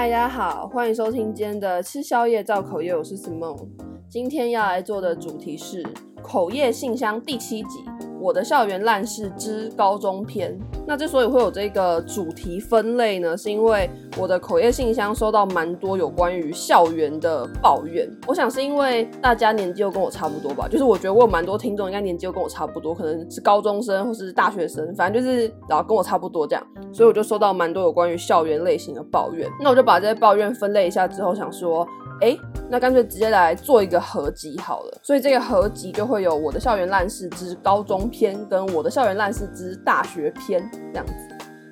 嗨，大家好，欢迎收听今天的吃宵夜造口业，我是 Simone。今天要来做的主题是口业信箱第七集。我的校园烂事之高中篇。那之所以会有这个主题分类呢，是因为我的口业信箱收到蛮多有关于校园的抱怨。我想是因为大家年纪又跟我差不多吧，就是我觉得我有蛮多听众应该年纪又跟我差不多，可能是高中生或是大学生，反正就是然后跟我差不多这样，所以我就收到蛮多有关于校园类型的抱怨。那我就把这些抱怨分类一下之后，想说。哎，那干脆直接来做一个合集好了。所以这个合集就会有我的校园烂事之高中篇，跟我的校园烂事之大学篇这样子。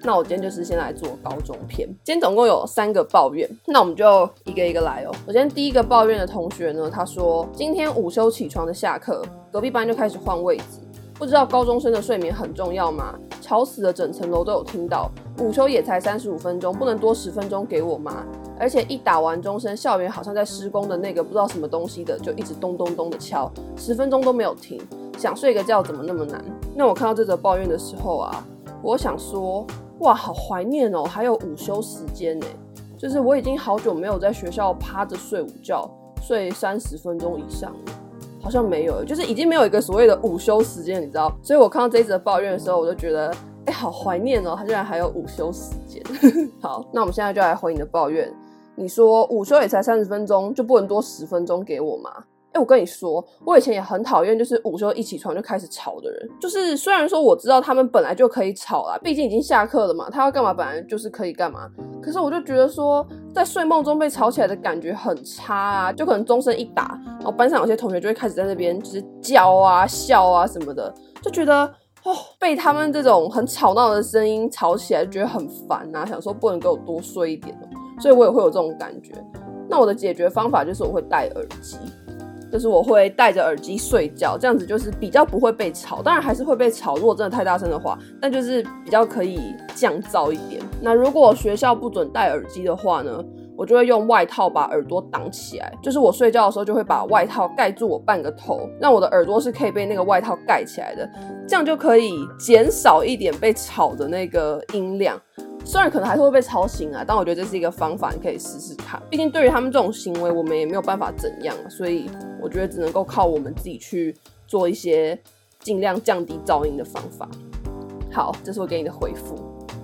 那我今天就是先来做高中篇。今天总共有三个抱怨，那我们就一个一个来哦。首先第一个抱怨的同学呢，他说今天午休起床的下课，隔壁班就开始换位置。不知道高中生的睡眠很重要吗？吵死了，整层楼都有听到。午休也才三十五分钟，不能多十分钟给我吗？而且一打完钟声，校园好像在施工的那个不知道什么东西的，就一直咚咚咚的敲，十分钟都没有停。想睡个觉怎么那么难？那我看到这则抱怨的时候啊，我想说，哇，好怀念哦，还有午休时间呢。就是我已经好久没有在学校趴着睡午觉，睡三十分钟以上了，好像没有，就是已经没有一个所谓的午休时间，你知道？所以我看到这则抱怨的时候，我就觉得。哎、好怀念哦！他居然还有午休时间。好，那我们现在就来回你的抱怨。你说午休也才三十分钟，就不能多十分钟给我吗？哎、我跟你说，我以前也很讨厌，就是午休一起床就开始吵的人。就是虽然说我知道他们本来就可以吵啦，毕竟已经下课了嘛，他要干嘛本来就是可以干嘛。可是我就觉得说，在睡梦中被吵起来的感觉很差啊！就可能钟声一打，然后班上有些同学就会开始在那边就是叫啊、笑啊什么的，就觉得。哦，被他们这种很吵闹的声音吵起来，觉得很烦啊！想说不能给我多睡一点哦，所以我也会有这种感觉。那我的解决方法就是我会戴耳机，就是我会戴着耳机睡觉，这样子就是比较不会被吵。当然还是会被吵，如果真的太大声的话，但就是比较可以降噪一点。那如果学校不准戴耳机的话呢？我就会用外套把耳朵挡起来，就是我睡觉的时候就会把外套盖住我半个头，让我的耳朵是可以被那个外套盖起来的，这样就可以减少一点被吵的那个音量。虽然可能还是会被吵醒啊，但我觉得这是一个方法，你可以试试看。毕竟对于他们这种行为，我们也没有办法怎样，所以我觉得只能够靠我们自己去做一些尽量降低噪音的方法。好，这是我给你的回复。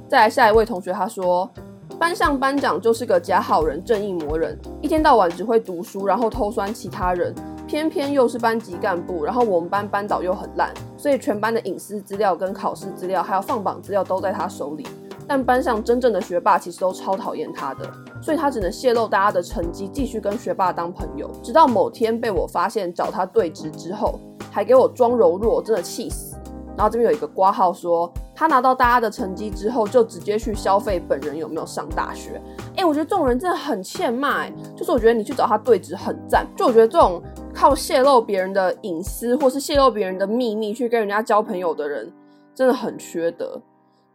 再来下一位同学，他说。班上班长就是个假好人、正义魔人，一天到晚只会读书，然后偷酸其他人，偏偏又是班级干部，然后我们班班导又很烂，所以全班的隐私资料、跟考试资料，还有放榜资料都在他手里。但班上真正的学霸其实都超讨厌他的，所以他只能泄露大家的成绩，继续跟学霸当朋友。直到某天被我发现找他对质之后，还给我装柔弱，真的气死。然后这边有一个挂号说。他拿到大家的成绩之后，就直接去消费本人有没有上大学。哎、我觉得这种人真的很欠骂。就是我觉得你去找他对质很赞。就我觉得这种靠泄露别人的隐私，或是泄露别人的秘密去跟人家交朋友的人，真的很缺德。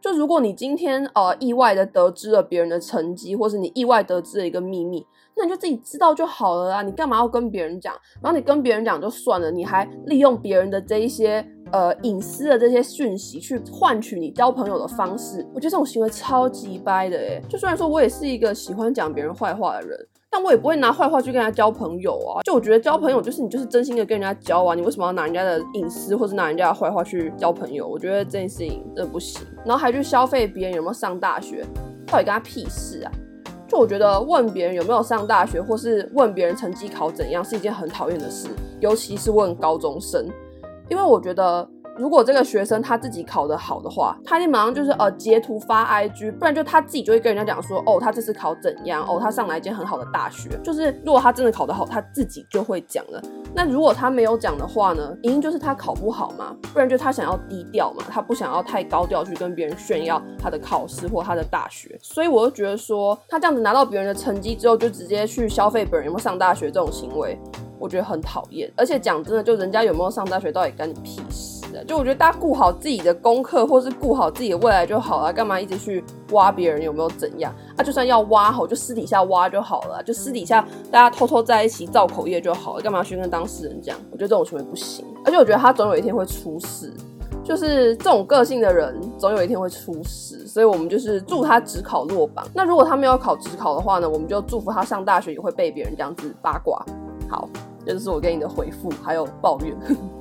就如果你今天呃意外的得知了别人的成绩，或是你意外得知了一个秘密，那你就自己知道就好了啊！你干嘛要跟别人讲？然后你跟别人讲就算了，你还利用别人的这一些呃隐私的这些讯息去换取你交朋友的方式，我觉得这种行为超级掰的诶。就虽然说我也是一个喜欢讲别人坏话的人。但我也不会拿坏话去跟人家交朋友啊！就我觉得交朋友就是你就是真心的跟人家交啊，你为什么要拿人家的隐私或是拿人家的坏话去交朋友？我觉得这件事情真的不行。然后还去消费别人有没有上大学，到底跟他屁事啊？就我觉得问别人有没有上大学，或是问别人成绩考怎样，是一件很讨厌的事，尤其是问高中生，因为我觉得。如果这个学生他自己考得好的话，他一定马上就是呃截图发 IG，不然就他自己就会跟人家讲说，哦，他这次考怎样？哦，他上来一间很好的大学。就是如果他真的考得好，他自己就会讲了。那如果他没有讲的话呢？一定就是他考不好嘛，不然就他想要低调嘛，他不想要太高调去跟别人炫耀他的考试或他的大学。所以我就觉得说，他这样子拿到别人的成绩之后，就直接去消费本人有没有上大学这种行为，我觉得很讨厌。而且讲真的，就人家有没有上大学，到底干你屁事？就我觉得大家顾好自己的功课，或是顾好自己的未来就好了，干嘛一直去挖别人有没有怎样？啊，就算要挖好，就私底下挖就好了，就私底下大家偷偷在一起造口业就好了，干嘛去跟当事人讲？我觉得这种行为不行，而且我觉得他总有一天会出事。就是这种个性的人，总有一天会出事，所以我们就是祝他只考落榜。那如果他没有考只考的话呢，我们就祝福他上大学也会被别人这样子八卦。好，这就是我给你的回复，还有抱怨。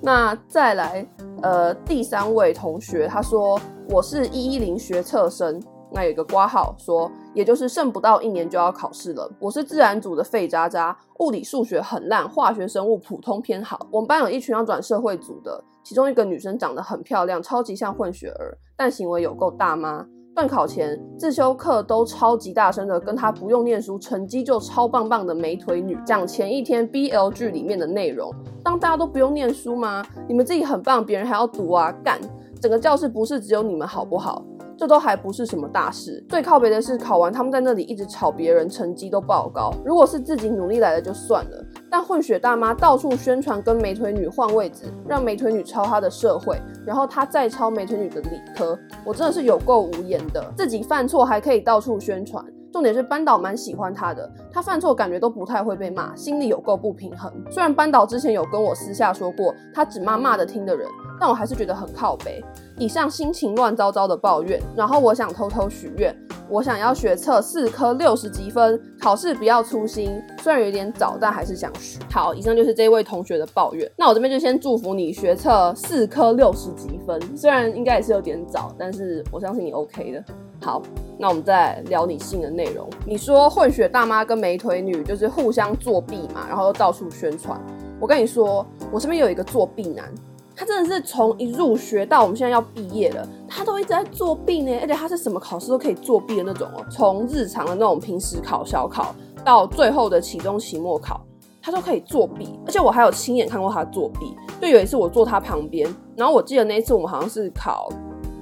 那再来，呃，第三位同学他说我是一一零学测生。那有一个挂号说，也就是剩不到一年就要考试了。我是自然组的废渣渣，物理数学很烂，化学生物普通偏好。我们班有一群要转社会组的，其中一个女生长得很漂亮，超级像混血儿，但行为有够大妈。段考前自修课都超级大声的跟她不用念书，成绩就超棒棒的美腿女讲前一天 BL 剧里面的内容。当大家都不用念书吗？你们自己很棒，别人还要读啊？干！整个教室不是只有你们好不好？这都还不是什么大事，最靠北的是考完他们在那里一直吵别人成绩都不好高。如果是自己努力来的就算了，但混血大妈到处宣传跟美腿女换位置，让美腿女抄她的社会，然后她再抄美腿女的理科，我真的是有够无言的。自己犯错还可以到处宣传，重点是班导蛮喜欢她的，她犯错感觉都不太会被骂，心里有够不平衡。虽然班导之前有跟我私下说过，他只骂骂的听的人，但我还是觉得很靠北。以上心情乱糟糟的抱怨，然后我想偷偷许愿，我想要学测四科六十级分，考试不要粗心。虽然有点早，但还是想许。好，以上就是这位同学的抱怨。那我这边就先祝福你学测四科六十级分，虽然应该也是有点早，但是我相信你 OK 的。好，那我们再聊你信的内容。你说混血大妈跟美腿女就是互相作弊嘛，然后又到处宣传。我跟你说，我身边有一个作弊男。他真的是从一入学到我们现在要毕业了，他都一直在作弊呢，而且他是什么考试都可以作弊的那种哦，从日常的那种平时考、小考到最后的期中、期末考，他都可以作弊。而且我还有亲眼看过他作弊，就有一次我坐他旁边，然后我记得那一次我们好像是考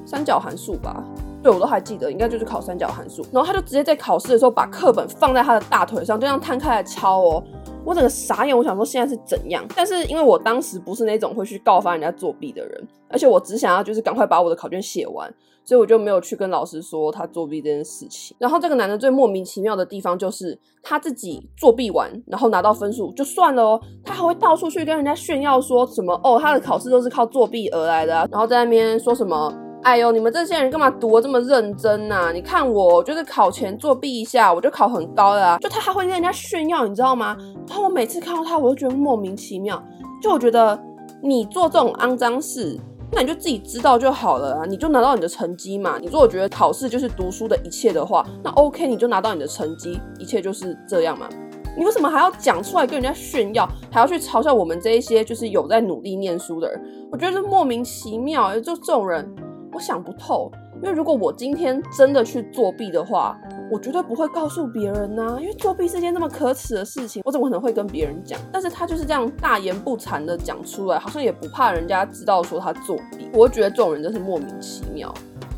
三角函数吧，对，我都还记得，应该就是考三角函数。然后他就直接在考试的时候把课本放在他的大腿上，就这样摊开来抄哦。我整个傻眼，我想说现在是怎样？但是因为我当时不是那种会去告发人家作弊的人，而且我只想要就是赶快把我的考卷写完，所以我就没有去跟老师说他作弊这件事情。然后这个男的最莫名其妙的地方就是他自己作弊完，然后拿到分数就算了哦，他还会到处去跟人家炫耀说什么哦，他的考试都是靠作弊而来的，然后在那边说什么。哎呦，你们这些人干嘛读得这么认真呐？你看我就是考前作弊一下，我就考很高的啊。就他还会跟人家炫耀，你知道吗？然后我每次看到他，我都觉得莫名其妙。就我觉得你做这种肮脏事，那你就自己知道就好了啊，你就拿到你的成绩嘛。你如果觉得考试就是读书的一切的话，那 OK，你就拿到你的成绩，一切就是这样嘛。你为什么还要讲出来跟人家炫耀，还要去嘲笑我们这一些就是有在努力念书的人？我觉得莫名其妙，就这种人。我想不透，因为如果我今天真的去作弊的话，我绝对不会告诉别人呐、因为作弊是件那么可耻的事情，我怎么可能会跟别人讲？但是他就是这样大言不惭的讲出来，好像也不怕人家知道说他作弊。我觉得这种人真是莫名其妙。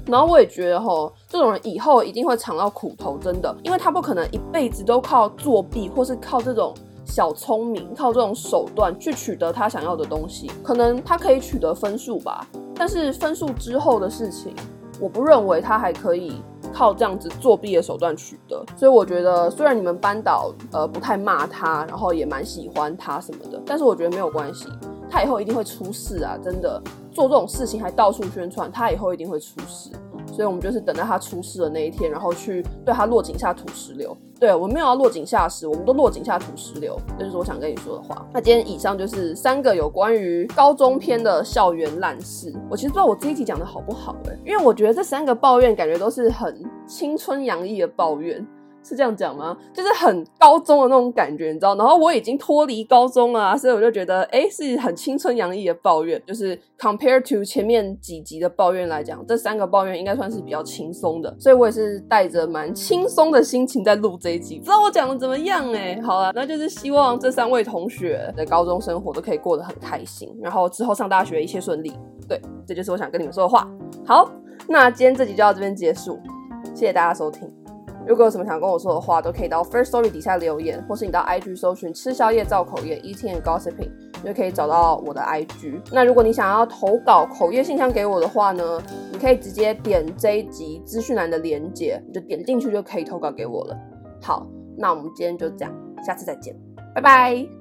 然后我也觉得吼，这种人以后一定会尝到苦头，真的，因为他不可能一辈子都靠作弊，或是靠这种小聪明，靠这种手段去取得他想要的东西。可能他可以取得分数吧。但是分数之后的事情，我不认为他还可以靠这样子作弊的手段取得。所以我觉得，虽然你们班导呃不太骂他，然后也蛮喜欢他什么的，但是我觉得没有关系，他以后一定会出事啊！真的做这种事情还到处宣传，他以后一定会出事。所以我们就是等到他出事的那一天，然后去对他落井下土石流。对，我们没有要落井下石，我们都落井下土石流。这就是我想跟你说的话。那今天以上就是三个有关于高中篇的校园烂事。我其实不知道我这一集讲的好不好欸，因为我觉得这三个抱怨感觉都是很青春洋溢的抱怨。是这样讲吗？就是很高中的那种感觉，你知道？然后我已经脱离高中了，所以我就觉得，哎，是很青春洋溢的抱怨。就是 compare to 前面几集的抱怨来讲，这三个抱怨应该算是比较轻松的，所以我也是带着蛮轻松的心情在录这一集。不知道我讲的怎么样？哎，好了，那就是希望这三位同学的高中生活都可以过得很开心，然后之后上大学一切顺利。对，这就是我想跟你们说的话。好，那今天这集就到这边结束，谢谢大家收听。如果有什么想跟我说的话，都可以到 First Story 底下留言，或是你到 IG 搜寻吃宵夜造口业 Eating and Gossiping，就可以找到我的 IG。那如果你想要投稿口业信箱给我的话呢，你可以直接点这集资讯栏的连结，你就点进去就可以投稿给我了。好，那我们今天就这样，下次再见，拜拜。